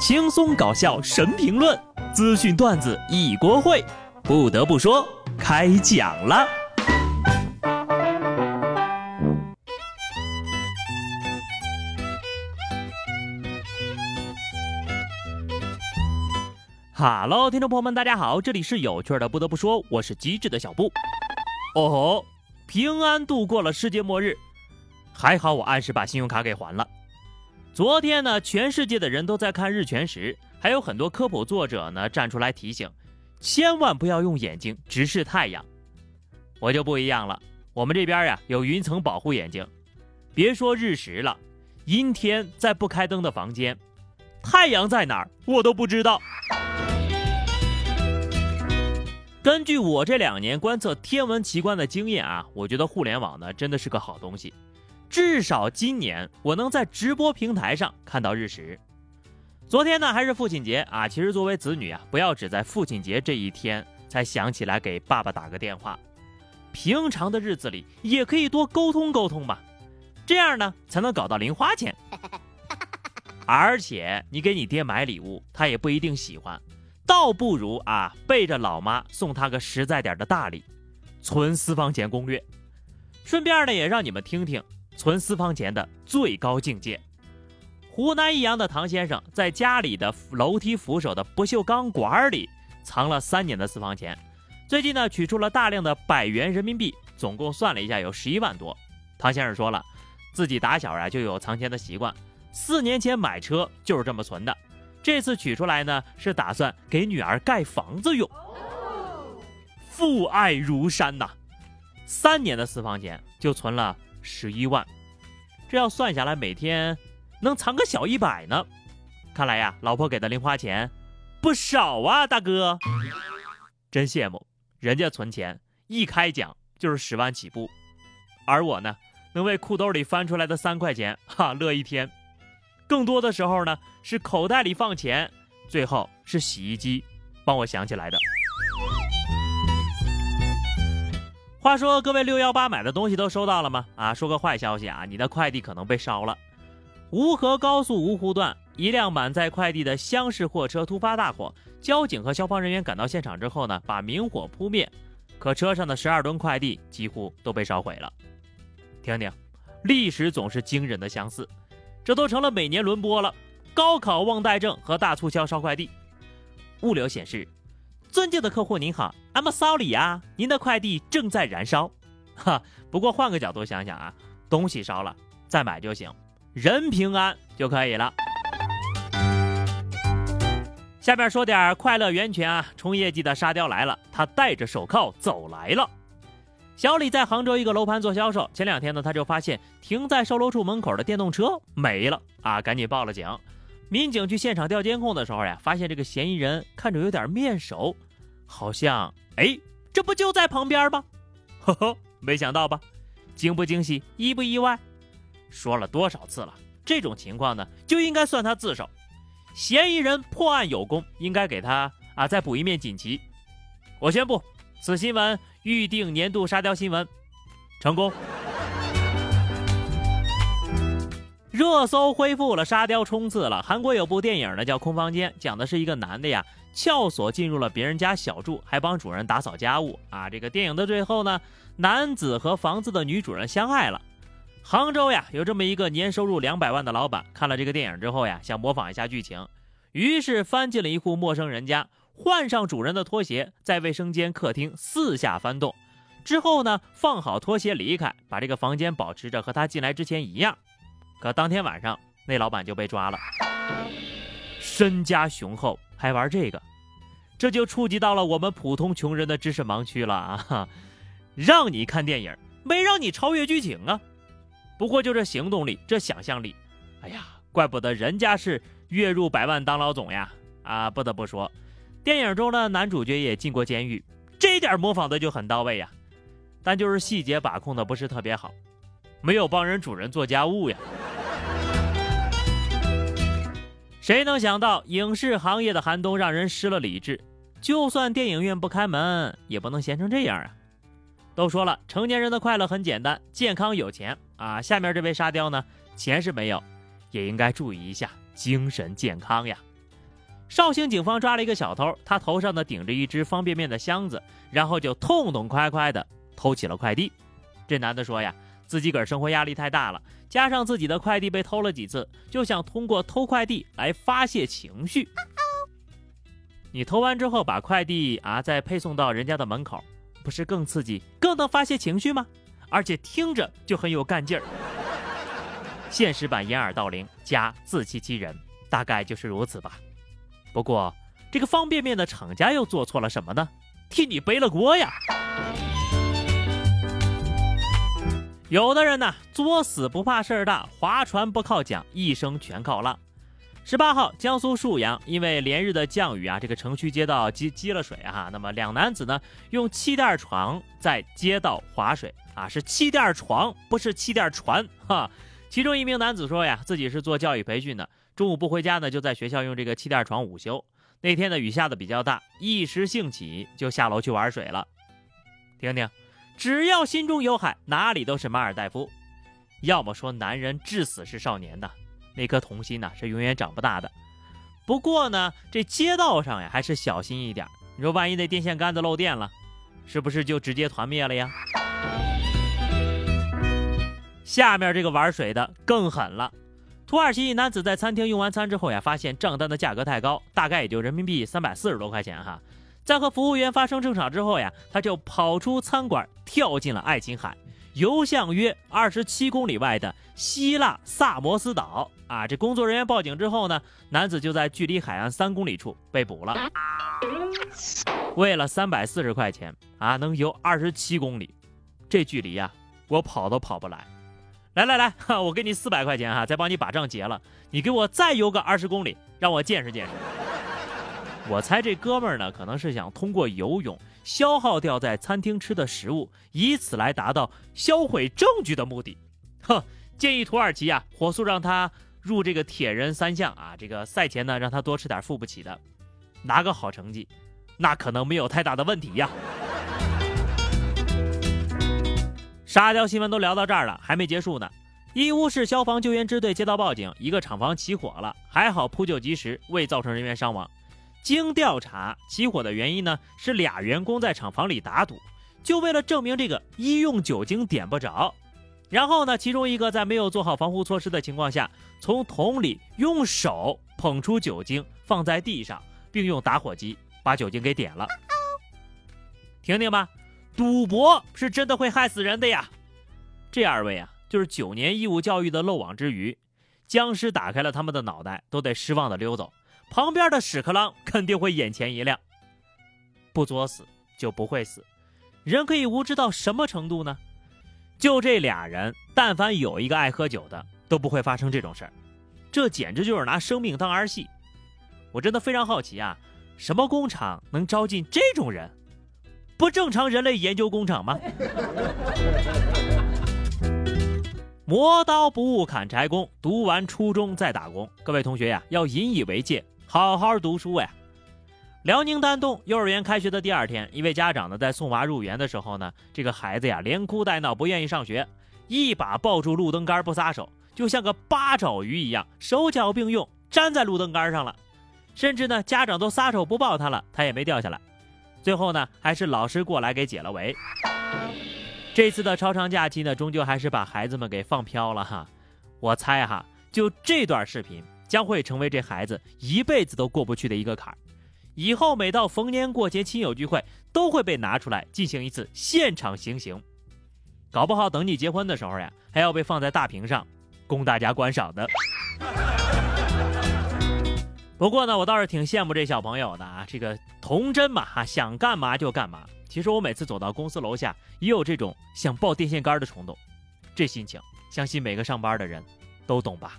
轻松搞笑神评论，资讯段子一锅烩。不得不说，开讲了。哈喽，听众朋友们，大家好，这里是有趣的。不得不说，我是机智的小布。哦吼，平安度过了世界末日，还好我按时把信用卡给还了。昨天呢，全世界的人都在看日全食，还有很多科普作者呢站出来提醒，千万不要用眼睛直视太阳。我就不一样了，我们这边呀有云层保护眼睛，别说日食了，阴天在不开灯的房间，太阳在哪儿我都不知道。根据我这两年观测天文奇观的经验啊，我觉得互联网呢真的是个好东西。至少今年我能在直播平台上看到日食。昨天呢还是父亲节啊，其实作为子女啊，不要只在父亲节这一天才想起来给爸爸打个电话，平常的日子里也可以多沟通沟通嘛，这样呢才能搞到零花钱。而且你给你爹买礼物，他也不一定喜欢，倒不如啊背着老妈送他个实在点的大礼，存私房钱攻略。顺便呢也让你们听听。存私房钱的最高境界。湖南益阳的唐先生在家里的楼梯扶手的不锈钢管里藏了三年的私房钱，最近呢取出了大量的百元人民币，总共算了一下有十一万多。唐先生说了，自己打小啊就有藏钱的习惯，四年前买车就是这么存的，这次取出来呢是打算给女儿盖房子用。父爱如山呐，三年的私房钱就存了。十一万，这要算下来，每天能藏个小一百呢。看来呀，老婆给的零花钱不少啊，大哥，真羡慕人家存钱一开奖就是十万起步，而我呢，能为裤兜里翻出来的三块钱哈乐一天。更多的时候呢，是口袋里放钱，最后是洗衣机帮我想起来的。话说各位六幺八买的东西都收到了吗？啊，说个坏消息啊，你的快递可能被烧了。吴河高速芜湖段一辆满载快递的厢式货车突发大火，交警和消防人员赶到现场之后呢，把明火扑灭，可车上的十二吨快递几乎都被烧毁了。听听，历史总是惊人的相似，这都成了每年轮播了。高考忘带证和大促销烧快递，物流显示。尊敬的客户您好，I'm sorry 啊，您的快递正在燃烧。哈，不过换个角度想想啊，东西烧了再买就行，人平安就可以了。下面说点快乐源泉啊，冲业绩的沙雕来了，他戴着手铐走来了。小李在杭州一个楼盘做销售，前两天呢，他就发现停在售楼处门口的电动车没了啊，赶紧报了警。民警去现场调监控的时候呀，发现这个嫌疑人看着有点面熟，好像哎，这不就在旁边吗？呵呵，没想到吧？惊不惊喜，意不意外？说了多少次了，这种情况呢，就应该算他自首。嫌疑人破案有功，应该给他啊再补一面锦旗。我宣布，此新闻预定年度沙雕新闻，成功。热搜恢复了，沙雕冲刺了。韩国有部电影呢，叫《空房间》，讲的是一个男的呀，撬锁进入了别人家小住，还帮主人打扫家务啊。这个电影的最后呢，男子和房子的女主人相爱了。杭州呀，有这么一个年收入两百万的老板，看了这个电影之后呀，想模仿一下剧情，于是翻进了一户陌生人家，换上主人的拖鞋，在卫生间、客厅四下翻动，之后呢，放好拖鞋离开，把这个房间保持着和他进来之前一样。可当天晚上，那老板就被抓了，身家雄厚还玩这个，这就触及到了我们普通穷人的知识盲区了啊！让你看电影，没让你超越剧情啊！不过就这行动力，这想象力，哎呀，怪不得人家是月入百万当老总呀！啊，不得不说，电影中的男主角也进过监狱，这点模仿的就很到位呀，但就是细节把控的不是特别好，没有帮人主人做家务呀。谁能想到影视行业的寒冬让人失了理智？就算电影院不开门，也不能闲成这样啊！都说了，成年人的快乐很简单，健康有钱啊。下面这位沙雕呢，钱是没有，也应该注意一下精神健康呀。绍兴警方抓了一个小偷，他头上呢顶着一只方便面的箱子，然后就痛痛快快的偷起了快递。这男的说呀，自己个儿生活压力太大了，加上自己的快递被偷了几次，就想通过偷快递来发泄情绪。你偷完之后把快递啊再配送到人家的门口，不是更刺激、更能发泄情绪吗？而且听着就很有干劲儿。现实版掩耳盗铃加自欺欺人，大概就是如此吧。不过，这个方便面的厂家又做错了什么呢？替你背了锅呀！有的人呢，作死不怕事儿大，划船不靠桨，一生全靠浪。十八号，江苏沭阳因为连日的降雨啊，这个城区街道积积了水啊，那么两男子呢，用气垫床在街道划水啊，是气垫床，不是气垫船哈。其中一名男子说呀，自己是做教育培训的。中午不回家呢，就在学校用这个气垫床午休。那天的雨下的比较大，一时兴起就下楼去玩水了。听听，只要心中有海，哪里都是马尔代夫。要么说男人至死是少年的，那颗童心呢是永远长不大的。不过呢，这街道上呀还是小心一点。你说万一那电线杆子漏电了，是不是就直接团灭了呀？下面这个玩水的更狠了。土耳其一男子在餐厅用完餐之后呀，发现账单的价格太高，大概也就人民币三百四十多块钱哈。在和服务员发生争吵之后呀，他就跑出餐馆，跳进了爱琴海，游向约二十七公里外的希腊萨摩斯岛。啊，这工作人员报警之后呢，男子就在距离海岸三公里处被捕了。为了三百四十块钱啊，能游二十七公里，这距离呀，我跑都跑不来。来来来，我给你四百块钱哈，再帮你把账结了。你给我再游个二十公里，让我见识见识。我猜这哥们儿呢，可能是想通过游泳消耗掉在餐厅吃的食物，以此来达到销毁证据的目的。哼，建议土耳其啊，火速让他入这个铁人三项啊，这个赛前呢，让他多吃点付不起的，拿个好成绩，那可能没有太大的问题呀。沙雕新闻都聊到这儿了，还没结束呢。义乌市消防救援支队接到报警，一个厂房起火了，还好扑救及时，未造成人员伤亡。经调查，起火的原因呢是俩员工在厂房里打赌，就为了证明这个医用酒精点不着。然后呢，其中一个在没有做好防护措施的情况下，从桶里用手捧出酒精放在地上，并用打火机把酒精给点了。听听吧。赌博是真的会害死人的呀！这二位啊，就是九年义务教育的漏网之鱼，僵尸打开了他们的脑袋，都得失望的溜走。旁边的屎壳郎肯定会眼前一亮。不作死就不会死，人可以无知到什么程度呢？就这俩人，但凡有一个爱喝酒的，都不会发生这种事儿。这简直就是拿生命当儿戏。我真的非常好奇啊，什么工厂能招进这种人？不正常人类研究工厂吗？磨刀不误砍柴工，读完初中再打工。各位同学呀，要引以为戒，好好读书呀。辽宁丹东幼儿园开学的第二天，一位家长呢在送娃入园的时候呢，这个孩子呀连哭带闹，不愿意上学，一把抱住路灯杆不撒手，就像个八爪鱼一样，手脚并用粘在路灯杆上了。甚至呢，家长都撒手不抱他了，他也没掉下来。最后呢，还是老师过来给解了围。这次的超长假期呢，终究还是把孩子们给放飘了哈。我猜哈，就这段视频将会成为这孩子一辈子都过不去的一个坎儿。以后每到逢年过节、亲友聚会，都会被拿出来进行一次现场行刑。搞不好等你结婚的时候呀，还要被放在大屏上供大家观赏的。不过呢，我倒是挺羡慕这小朋友的啊，这个童真嘛，哈，想干嘛就干嘛。其实我每次走到公司楼下，也有这种想抱电线杆的冲动。这心情，相信每个上班的人都懂吧。